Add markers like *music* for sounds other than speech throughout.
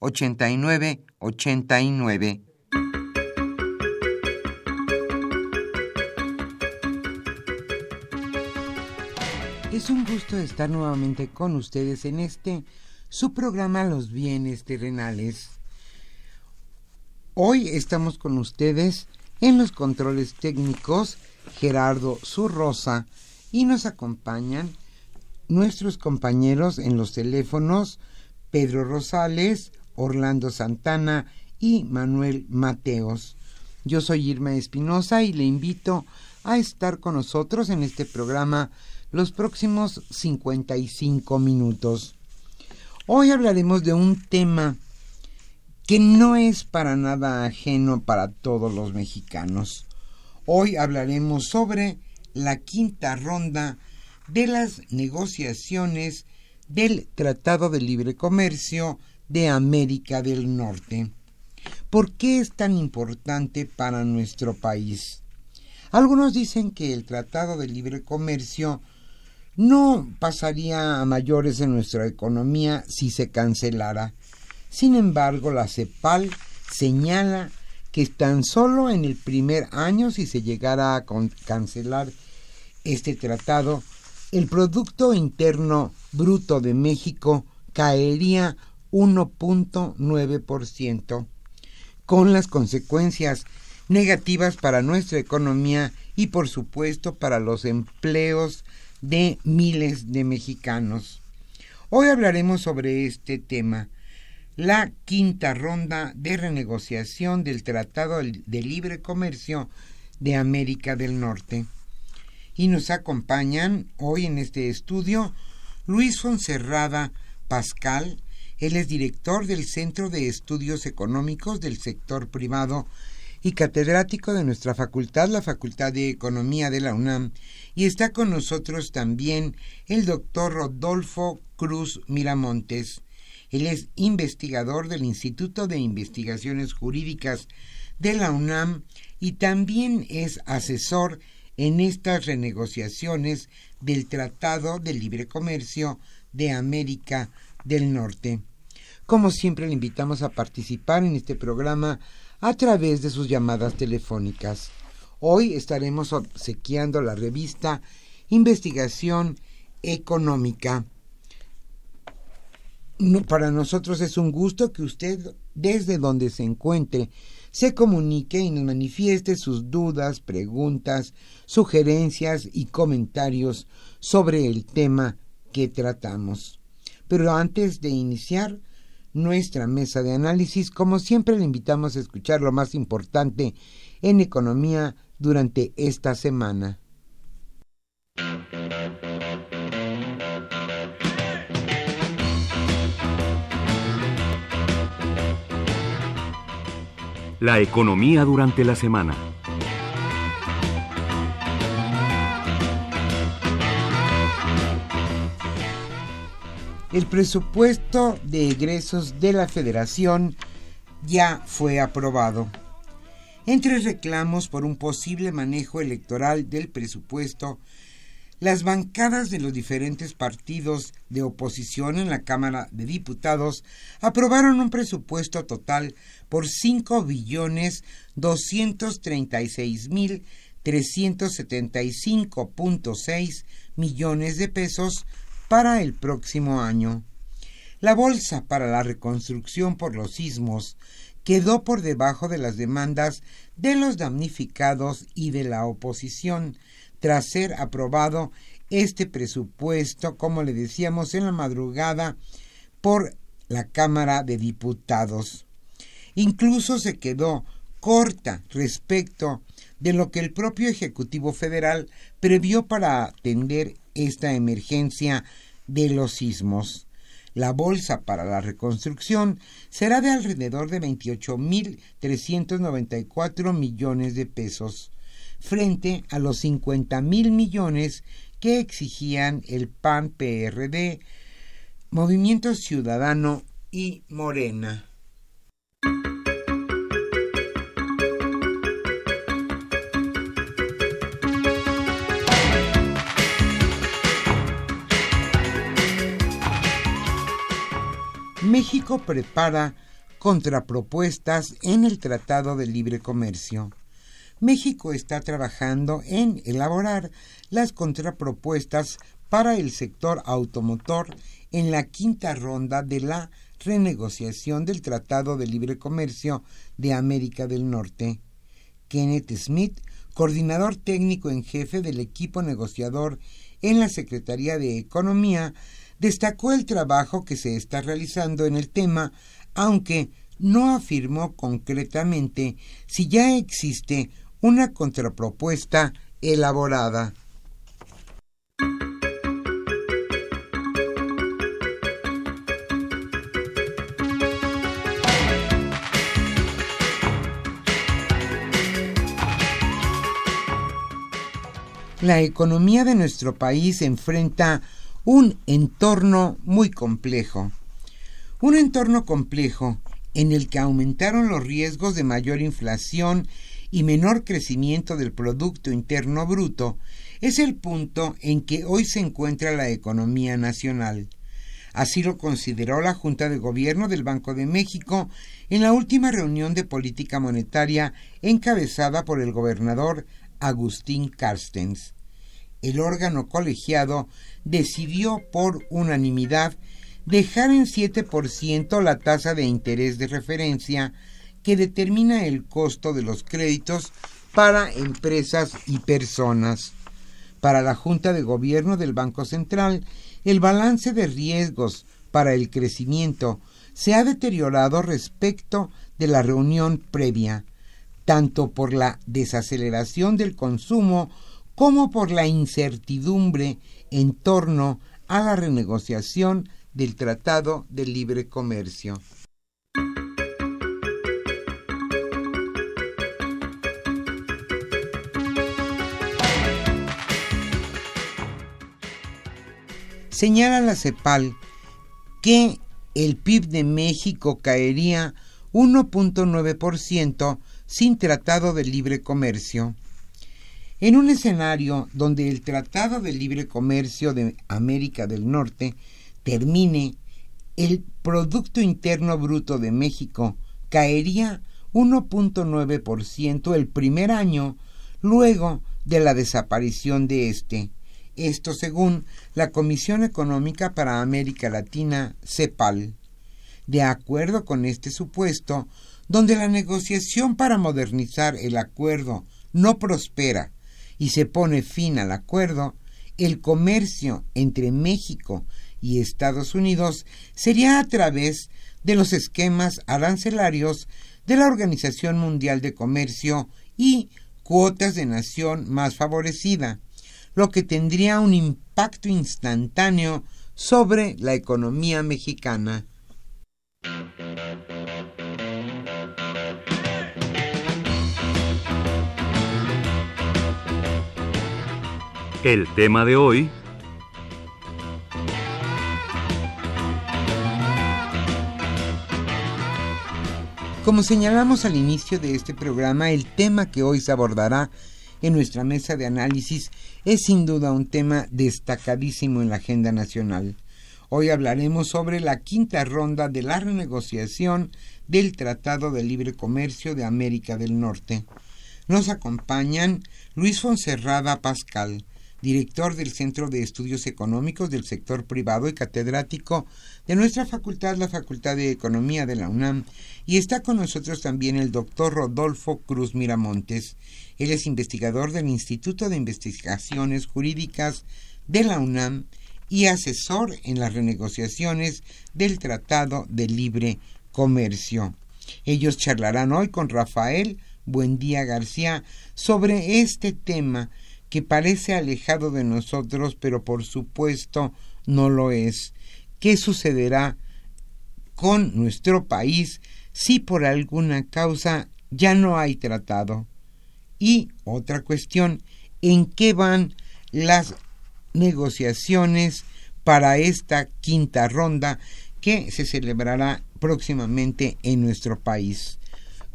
5536 8989. Es un gusto estar nuevamente con ustedes en este su programa Los bienes terrenales. Hoy estamos con ustedes en los controles técnicos Gerardo Zurrosa y nos acompañan nuestros compañeros en los teléfonos Pedro Rosales, Orlando Santana y Manuel Mateos. Yo soy Irma Espinosa y le invito a estar con nosotros en este programa los próximos 55 minutos. Hoy hablaremos de un tema que no es para nada ajeno para todos los mexicanos. Hoy hablaremos sobre la quinta ronda de las negociaciones del Tratado de Libre Comercio de América del Norte. ¿Por qué es tan importante para nuestro país? Algunos dicen que el Tratado de Libre Comercio no pasaría a mayores en nuestra economía si se cancelara. Sin embargo, la CEPAL señala que tan solo en el primer año, si se llegara a cancelar este tratado, el Producto Interno Bruto de México caería 1.9%, con las consecuencias negativas para nuestra economía y por supuesto para los empleos de miles de mexicanos. Hoy hablaremos sobre este tema, la quinta ronda de renegociación del Tratado de Libre Comercio de América del Norte. Y nos acompañan hoy en este estudio Luis Fonserrada Pascal, él es director del Centro de Estudios Económicos del Sector Privado y catedrático de nuestra facultad, la Facultad de Economía de la UNAM, y está con nosotros también el doctor Rodolfo Cruz Miramontes. Él es investigador del Instituto de Investigaciones Jurídicas de la UNAM y también es asesor en estas renegociaciones del Tratado de Libre Comercio de América del Norte. Como siempre, le invitamos a participar en este programa a través de sus llamadas telefónicas. Hoy estaremos obsequiando la revista Investigación Económica. para nosotros es un gusto que usted, desde donde se encuentre, se comunique y nos manifieste sus dudas, preguntas, sugerencias y comentarios sobre el tema que tratamos. Pero antes de iniciar nuestra mesa de análisis, como siempre le invitamos a escuchar lo más importante en economía durante esta semana. La economía durante la semana. El presupuesto de egresos de la Federación ya fue aprobado. Entre reclamos por un posible manejo electoral del presupuesto, las bancadas de los diferentes partidos de oposición en la Cámara de Diputados aprobaron un presupuesto total por 5 billones 236 mil 375.6 millones de pesos para el próximo año. La bolsa para la reconstrucción por los sismos quedó por debajo de las demandas de los damnificados y de la oposición, tras ser aprobado este presupuesto, como le decíamos en la madrugada, por la Cámara de Diputados. Incluso se quedó corta respecto de lo que el propio Ejecutivo Federal previó para atender esta emergencia de los sismos. La bolsa para la reconstrucción será de alrededor de 28.394 millones de pesos, frente a los 50.000 millones que exigían el PAN PRD, Movimiento Ciudadano y Morena. México prepara contrapropuestas en el Tratado de Libre Comercio. México está trabajando en elaborar las contrapropuestas para el sector automotor en la quinta ronda de la renegociación del Tratado de Libre Comercio de América del Norte. Kenneth Smith, coordinador técnico en jefe del equipo negociador en la Secretaría de Economía, destacó el trabajo que se está realizando en el tema, aunque no afirmó concretamente si ya existe una contrapropuesta elaborada. La economía de nuestro país enfrenta un entorno muy complejo. Un entorno complejo en el que aumentaron los riesgos de mayor inflación y menor crecimiento del Producto Interno Bruto es el punto en que hoy se encuentra la economía nacional. Así lo consideró la Junta de Gobierno del Banco de México en la última reunión de política monetaria encabezada por el gobernador Agustín Carstens. El órgano colegiado decidió por unanimidad dejar en 7% la tasa de interés de referencia que determina el costo de los créditos para empresas y personas. Para la Junta de Gobierno del Banco Central, el balance de riesgos para el crecimiento se ha deteriorado respecto de la reunión previa, tanto por la desaceleración del consumo como por la incertidumbre en torno a la renegociación del Tratado de Libre Comercio. Señala la CEPAL que el PIB de México caería 1.9% sin tratado de libre comercio. En un escenario donde el Tratado de Libre Comercio de América del Norte termine, el Producto Interno Bruto de México caería 1.9% el primer año luego de la desaparición de este. Esto según la Comisión Económica para América Latina, CEPAL. De acuerdo con este supuesto, donde la negociación para modernizar el acuerdo no prospera y se pone fin al acuerdo, el comercio entre México y Estados Unidos sería a través de los esquemas arancelarios de la Organización Mundial de Comercio y cuotas de nación más favorecida, lo que tendría un impacto instantáneo sobre la economía mexicana. El tema de hoy... Como señalamos al inicio de este programa, el tema que hoy se abordará en nuestra mesa de análisis es sin duda un tema destacadísimo en la agenda nacional. Hoy hablaremos sobre la quinta ronda de la renegociación del Tratado de Libre Comercio de América del Norte. Nos acompañan Luis Fonserrada Pascal, director del Centro de Estudios Económicos del Sector Privado y catedrático de nuestra facultad, la Facultad de Economía de la UNAM, y está con nosotros también el doctor Rodolfo Cruz Miramontes. Él es investigador del Instituto de Investigaciones Jurídicas de la UNAM y asesor en las renegociaciones del Tratado de Libre Comercio. Ellos charlarán hoy con Rafael Buendía García sobre este tema que parece alejado de nosotros, pero por supuesto no lo es. ¿Qué sucederá con nuestro país si por alguna causa ya no hay tratado? Y otra cuestión, ¿en qué van las negociaciones para esta quinta ronda que se celebrará próximamente en nuestro país?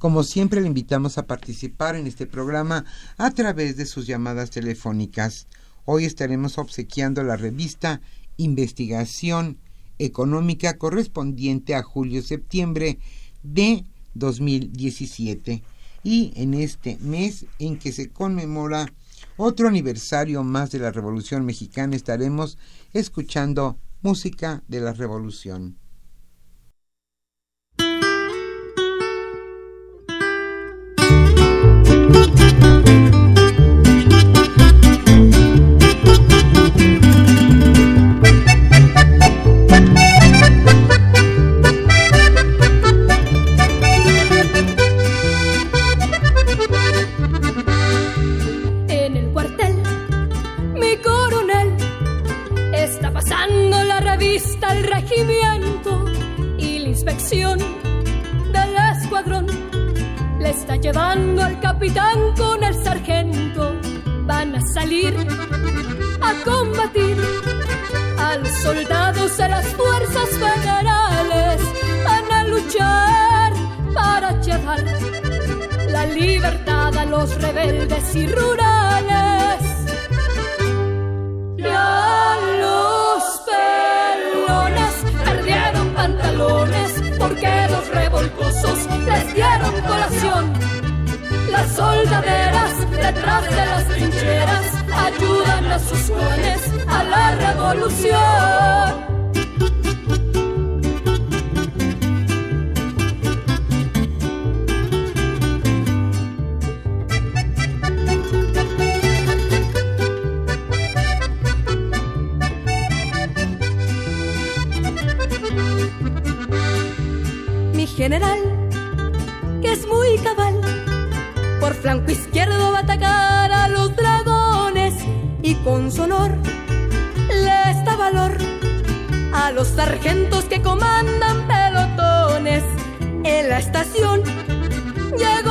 Como siempre, le invitamos a participar en este programa a través de sus llamadas telefónicas. Hoy estaremos obsequiando la revista Investigación Económica correspondiente a julio-septiembre de 2017 y en este mes en que se conmemora otro aniversario más de la Revolución Mexicana estaremos escuchando música de la Revolución. soldaderas detrás de las trincheras ayudan a sus jóvenes a la revolución. Mi general, que es muy cabal flanco izquierdo va a atacar a los dragones y con sonor les da valor a los sargentos que comandan pelotones en la estación. Llegó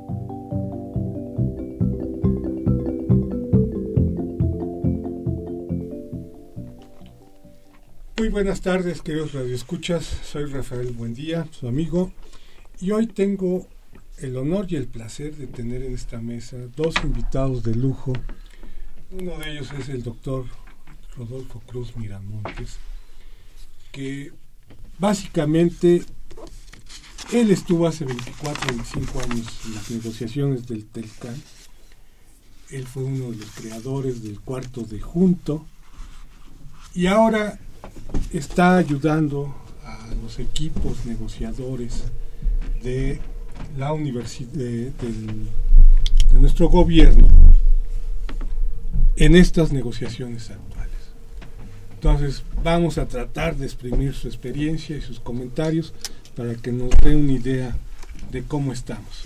Muy buenas tardes, queridos radioescuchas. Soy Rafael Buendía, su amigo, y hoy tengo el honor y el placer de tener en esta mesa dos invitados de lujo. Uno de ellos es el doctor Rodolfo Cruz Miramontes, que básicamente él estuvo hace 24, 25 años en las negociaciones del Telcan. Él fue uno de los creadores del cuarto de Junto. Y ahora está ayudando a los equipos negociadores de la universidad de, nuestro gobierno en estas negociaciones actuales. Entonces vamos a tratar de exprimir su experiencia y sus comentarios para que nos dé una idea de cómo estamos.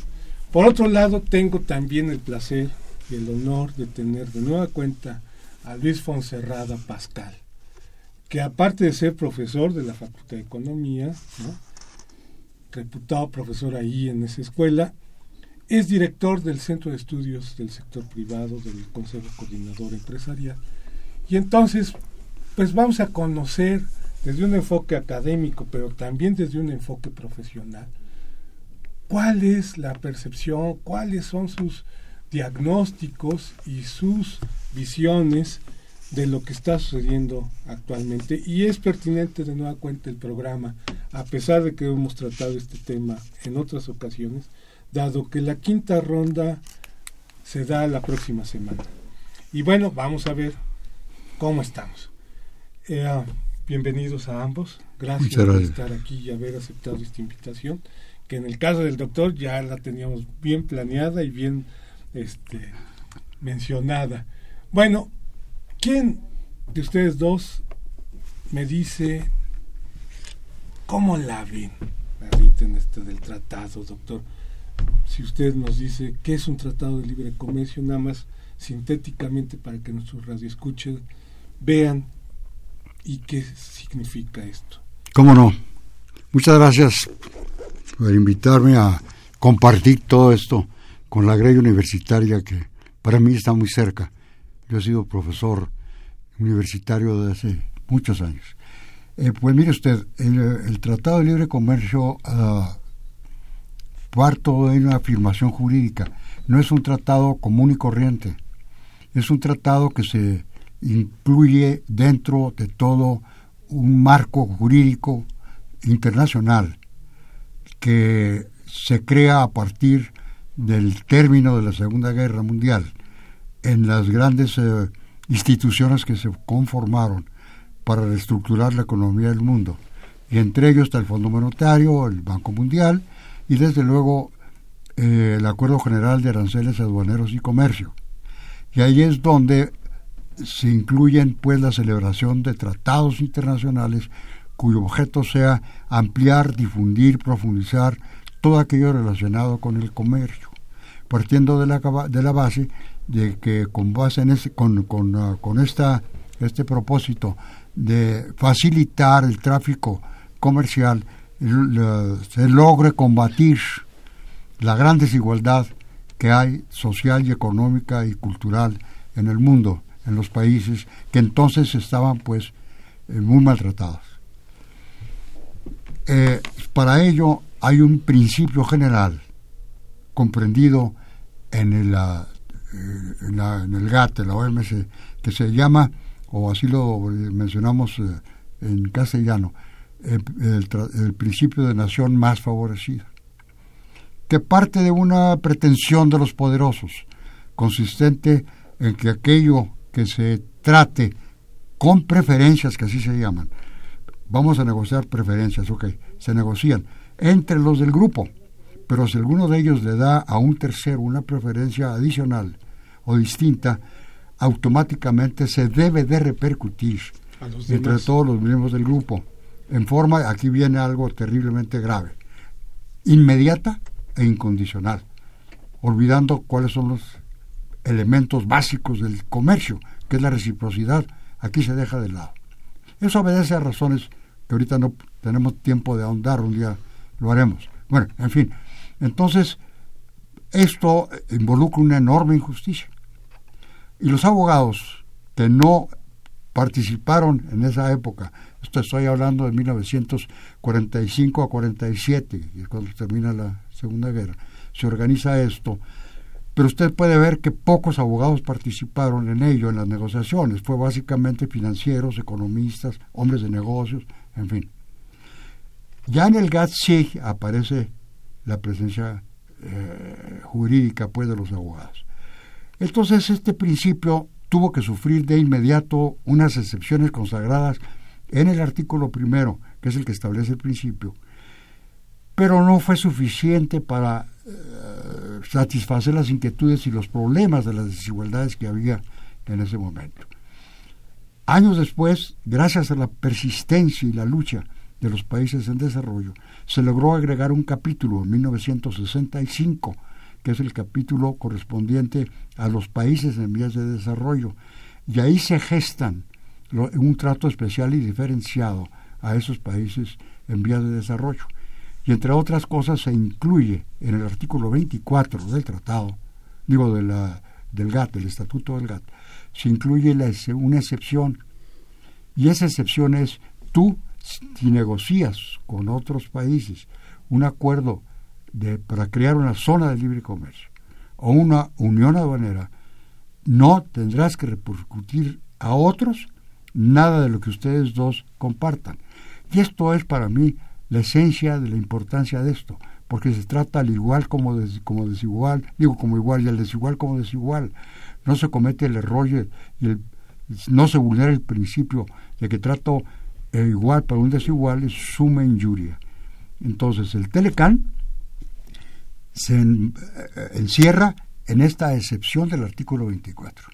Por otro lado, tengo también el placer y el honor de tener de nueva cuenta a Luis Fonserrada Pascal, que aparte de ser profesor de la Facultad de Economía, reputado profesor ahí en esa escuela, es director del Centro de Estudios del Sector Privado del Consejo Coordinador Empresarial. Y entonces, pues vamos a conocer desde un enfoque académico, pero también desde un enfoque profesional, cuál es la percepción, cuáles son sus diagnósticos y sus visiones de lo que está sucediendo actualmente y es pertinente de nueva cuenta el programa, a pesar de que hemos tratado este tema en otras ocasiones, dado que la quinta ronda se da la próxima semana. Y bueno, vamos a ver cómo estamos. Eh, ah, bienvenidos a ambos. Gracias, por estar aquí y haber aceptado esta invitación, que en el caso del doctor ya la teníamos bien planeada y bien este, mencionada. Bueno, ¿quién de ustedes dos me dice cómo la ven ahorita en este del tratado, doctor? Si usted nos dice qué es un tratado de libre comercio, nada más sintéticamente para que nuestros radioescuches vean y qué significa esto. ¿Cómo no? Muchas gracias por invitarme a compartir todo esto con la grey universitaria que para mí está muy cerca. Yo he sido profesor universitario desde hace muchos años. Eh, pues mire usted, el, Tratado de Libre Comercio uh, parto de una afirmación jurídica. No es un tratado común y corriente. Es un tratado que se incluye dentro de todo un marco jurídico internacional que se crea a partir del término de la Segunda Guerra Mundial en las grandes eh, instituciones que se conformaron para reestructurar la economía del mundo. Y entre ellos está el Fondo Monetario, el Banco Mundial y desde luego eh, el Acuerdo General de Aranceles Aduaneros y Comercio. Y ahí es donde se incluyen pues la celebración de tratados internacionales cuyo objeto sea ampliar, difundir, profundizar todo aquello relacionado con el comercio, partiendo de la, de la base de que con base en ese, con, con, ah, con esta, este propósito de facilitar el tráfico comercial, se logre combatir la gran desigualdad que hay social y económica y cultural en el mundo, en los países que entonces estaban pues eh, muy maltratados. Eh, para ello hay un principio general comprendido en el, eh, en, el GATT, la OMC, que se llama, o así lo mencionamos eh, en castellano, el, principio de nación más favorecida, que parte de una pretensión de los poderosos, consistente en que aquello que se trate con preferencias, que así se llaman, vamos a negociar preferencias, ok, se negocian, entre los del grupo, pero si alguno de ellos le da a un tercero una preferencia adicional o distinta, automáticamente se debe de repercutir entre todos los miembros del grupo, en forma, aquí viene algo terriblemente grave, inmediata e incondicional, olvidando cuáles son los elementos básicos del comercio, que es la reciprocidad, aquí se deja de lado. Eso obedece a razones que ahorita no tenemos tiempo de ahondar, un día lo haremos. Bueno, en fin, entonces esto involucra una enorme injusticia. Y los abogados que no participaron en esa época, esto estoy hablando de 1945 a 47, que es cuando termina la Segunda Guerra, se organiza esto, pero usted puede ver que pocos abogados participaron en ello, en las negociaciones, fue básicamente financieros, economistas, hombres de negocios, en fin. Ya en el GATT sí aparece la presencia eh, jurídica pues, de los abogados. Entonces este principio tuvo que sufrir de inmediato unas excepciones consagradas en el artículo primero, que es el que establece el principio, pero no fue suficiente para satisfacer las inquietudes y los problemas de las desigualdades que había en ese momento. Años después, gracias a la persistencia y la lucha de los países en desarrollo, se logró agregar un capítulo en 1965, que es el capítulo correspondiente a los países en vías de desarrollo, y ahí se gestan un trato especial y diferenciado a esos países en vías de desarrollo. Y entre otras cosas se incluye en el artículo 24 del tratado, digo del GATT, del Estatuto del GATT, se incluye una excepción. Y esa excepción es tú, si negocias con otros países un acuerdo para crear una zona de libre comercio o una unión aduanera, no tendrás que repercutir a otros nada de lo que ustedes dos compartan. Y esto es para mí la esencia de la importancia de esto, porque se trata al igual como, desigual, digo como igual y al desigual como desigual. No se comete el error y, el, no se vulnera el principio de que trato igual para un desigual es suma injuria. Entonces el Telecán se eh, encierra en esta excepción del artículo 24.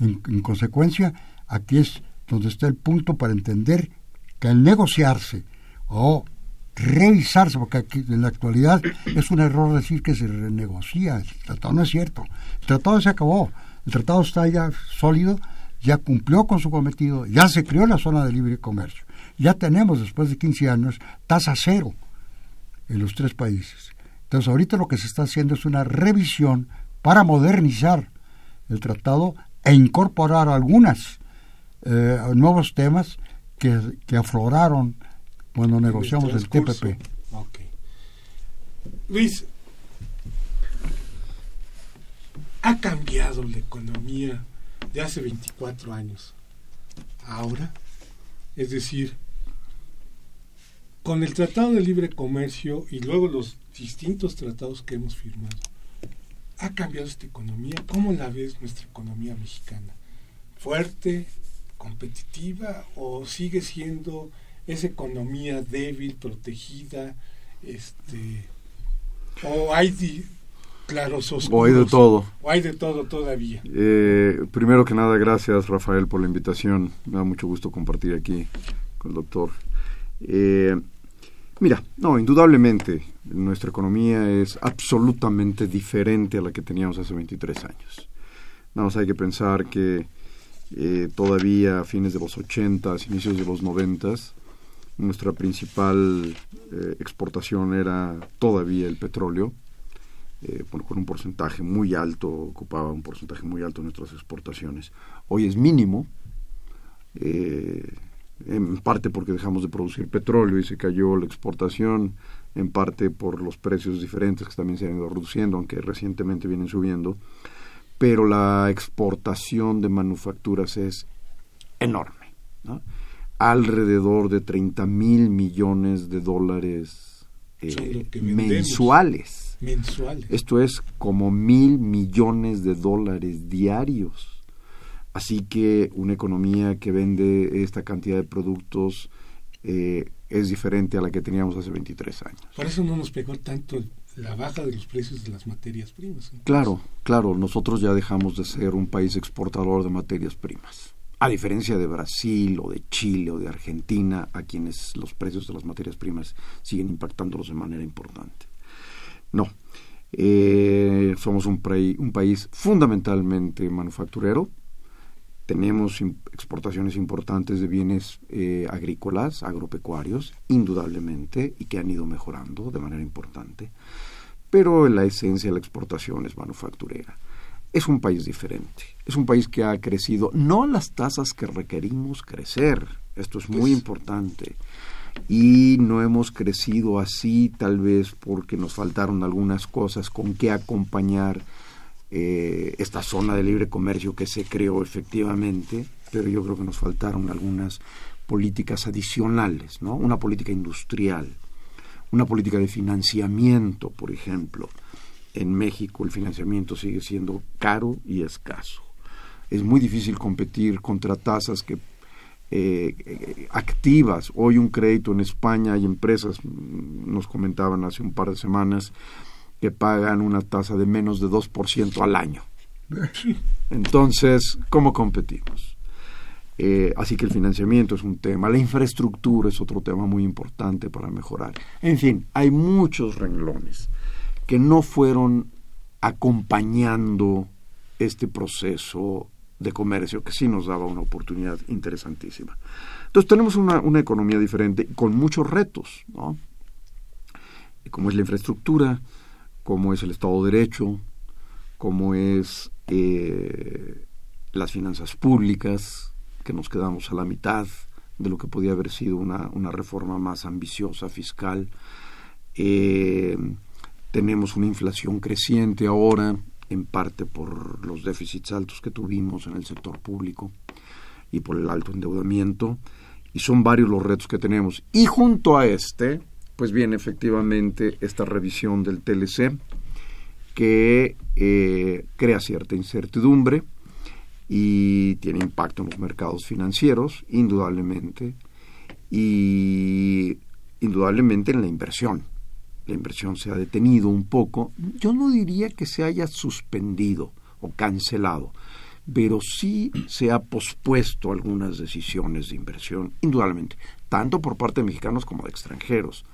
En, consecuencia, aquí es donde está el punto para entender que al negociarse o revisarse, porque aquí, en la actualidad es un error decir que se renegocia, el tratado no es cierto, el tratado se acabó, el tratado está ya sólido, ya cumplió con su cometido, ya se creó la zona de libre comercio, ya tenemos después de 15 años tasa cero en los tres países. Entonces ahorita lo que se está haciendo es una revisión para modernizar el tratado e incorporar algunos eh, nuevos temas que, afloraron cuando negociamos el, TPP. Luis, ha cambiado la economía de hace 24 años. Ahora, es decir, con el Tratado de Libre Comercio y luego los distintos tratados que hemos firmado, ha cambiado esta economía? ¿Cómo la ves nuestra economía mexicana? ¿Fuerte, competitiva o sigue siendo esa economía débil, protegida? Este, ¿O hay claros oscuros? O hay de todo. ¿O hay de todo todavía? Eh, primero que nada, gracias Rafael por la invitación. Me da mucho gusto compartir aquí con el doctor. Eh, Mira, no, indudablemente nuestra economía es absolutamente diferente a la que teníamos hace 23 años. Nada más hay que pensar que eh, todavía a fines de los 80, inicios de los 90, nuestra principal eh, exportación era todavía el petróleo, eh, con un porcentaje muy alto, ocupaba un porcentaje muy alto en nuestras exportaciones. Hoy es mínimo, en parte porque dejamos de producir petróleo y se cayó la exportación, en parte por los precios diferentes que también se han ido reduciendo, aunque recientemente vienen subiendo, pero la exportación de manufacturas es enorme, alrededor de 30 mil millones de dólares eh, mensuales. mensuales. Esto es como mil millones de dólares diarios Así que una economía que vende esta cantidad de productos eh, es diferente a la que teníamos hace 23 años. Por eso no nos pegó tanto la baja de los precios de las materias primas. Claro, claro, nosotros ya dejamos de ser un país exportador de materias primas. A diferencia de Brasil o de Chile o de Argentina, a quienes los precios de las materias primas siguen impactándolos de manera importante. No, eh, somos un, un país fundamentalmente manufacturero, tenemos exportaciones importantes de bienes eh, agrícolas, agropecuarios, indudablemente, y que han ido mejorando de manera importante. Pero en la esencia de la exportación es manufacturera. Es un país diferente. Es un país que ha crecido no a las tasas que requerimos crecer. Esto es muy pues importante. Y no hemos crecido así tal vez porque nos faltaron algunas cosas con que acompañar eh, esta zona de libre comercio que se creó efectivamente, pero yo creo que nos faltaron algunas políticas adicionales, ¿no? Una política industrial, una política de financiamiento, por ejemplo. En México el financiamiento sigue siendo caro y escaso. Es muy difícil competir contra tasas que eh, activas. Hoy un crédito en España hay empresas, nos comentaban hace un par de semanas, que pagan una tasa de menos de 2% al año. Entonces, ¿cómo competimos? Eh, así que el financiamiento es un tema, la infraestructura es otro tema muy importante para mejorar. En fin, hay muchos renglones que no fueron acompañando este proceso de comercio que sí nos daba una oportunidad interesantísima. Entonces tenemos una, una economía diferente con muchos retos, ¿no? Como es la infraestructura, como es el Estado de Derecho, como es eh, las finanzas públicas, que nos quedamos a la mitad de lo que podía haber sido una, una reforma más ambiciosa fiscal. Eh, tenemos una inflación creciente ahora, en parte por los déficits altos que tuvimos en el sector público y por el alto endeudamiento. Y son varios los retos que tenemos. Y junto a este, pues viene efectivamente esta revisión del TLC que eh, crea cierta incertidumbre y tiene impacto en los mercados financieros, indudablemente, y indudablemente en la inversión. La inversión se ha detenido un poco. Yo no diría que se haya suspendido o cancelado, pero sí se ha pospuesto algunas decisiones de inversión, indudablemente, tanto por parte de mexicanos como de extranjeros.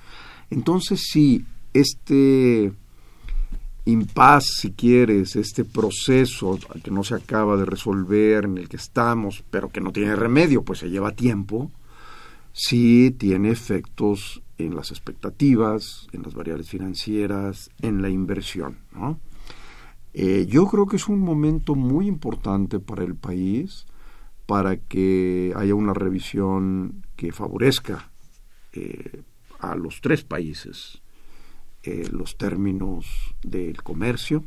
Entonces, sí, este impas, si quieres, este proceso que no se acaba de resolver, en el que estamos, pero que no tiene remedio, pues se lleva tiempo, sí tiene efectos en las expectativas, en las variables financieras, en la inversión. Eh, yo creo que es un momento muy importante para el país para que haya una revisión que favorezca eh, a los tres países eh, los términos del comercio,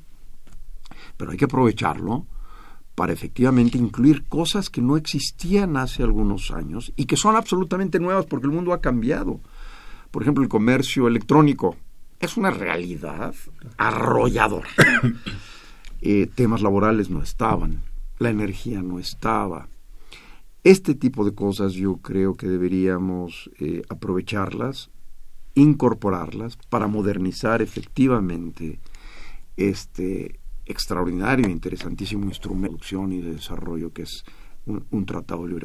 pero hay que aprovecharlo para efectivamente incluir cosas que no existían hace algunos años y que son absolutamente nuevas porque el mundo ha cambiado. Por ejemplo, el comercio electrónico es una realidad arrolladora. *coughs* Eh, temas laborales no estaban, la energía no estaba. Este tipo de cosas yo creo que deberíamos eh, aprovecharlas, incorporarlas para modernizar efectivamente este extraordinario e interesantísimo instrumento de producción y de desarrollo que es un, tratado de libre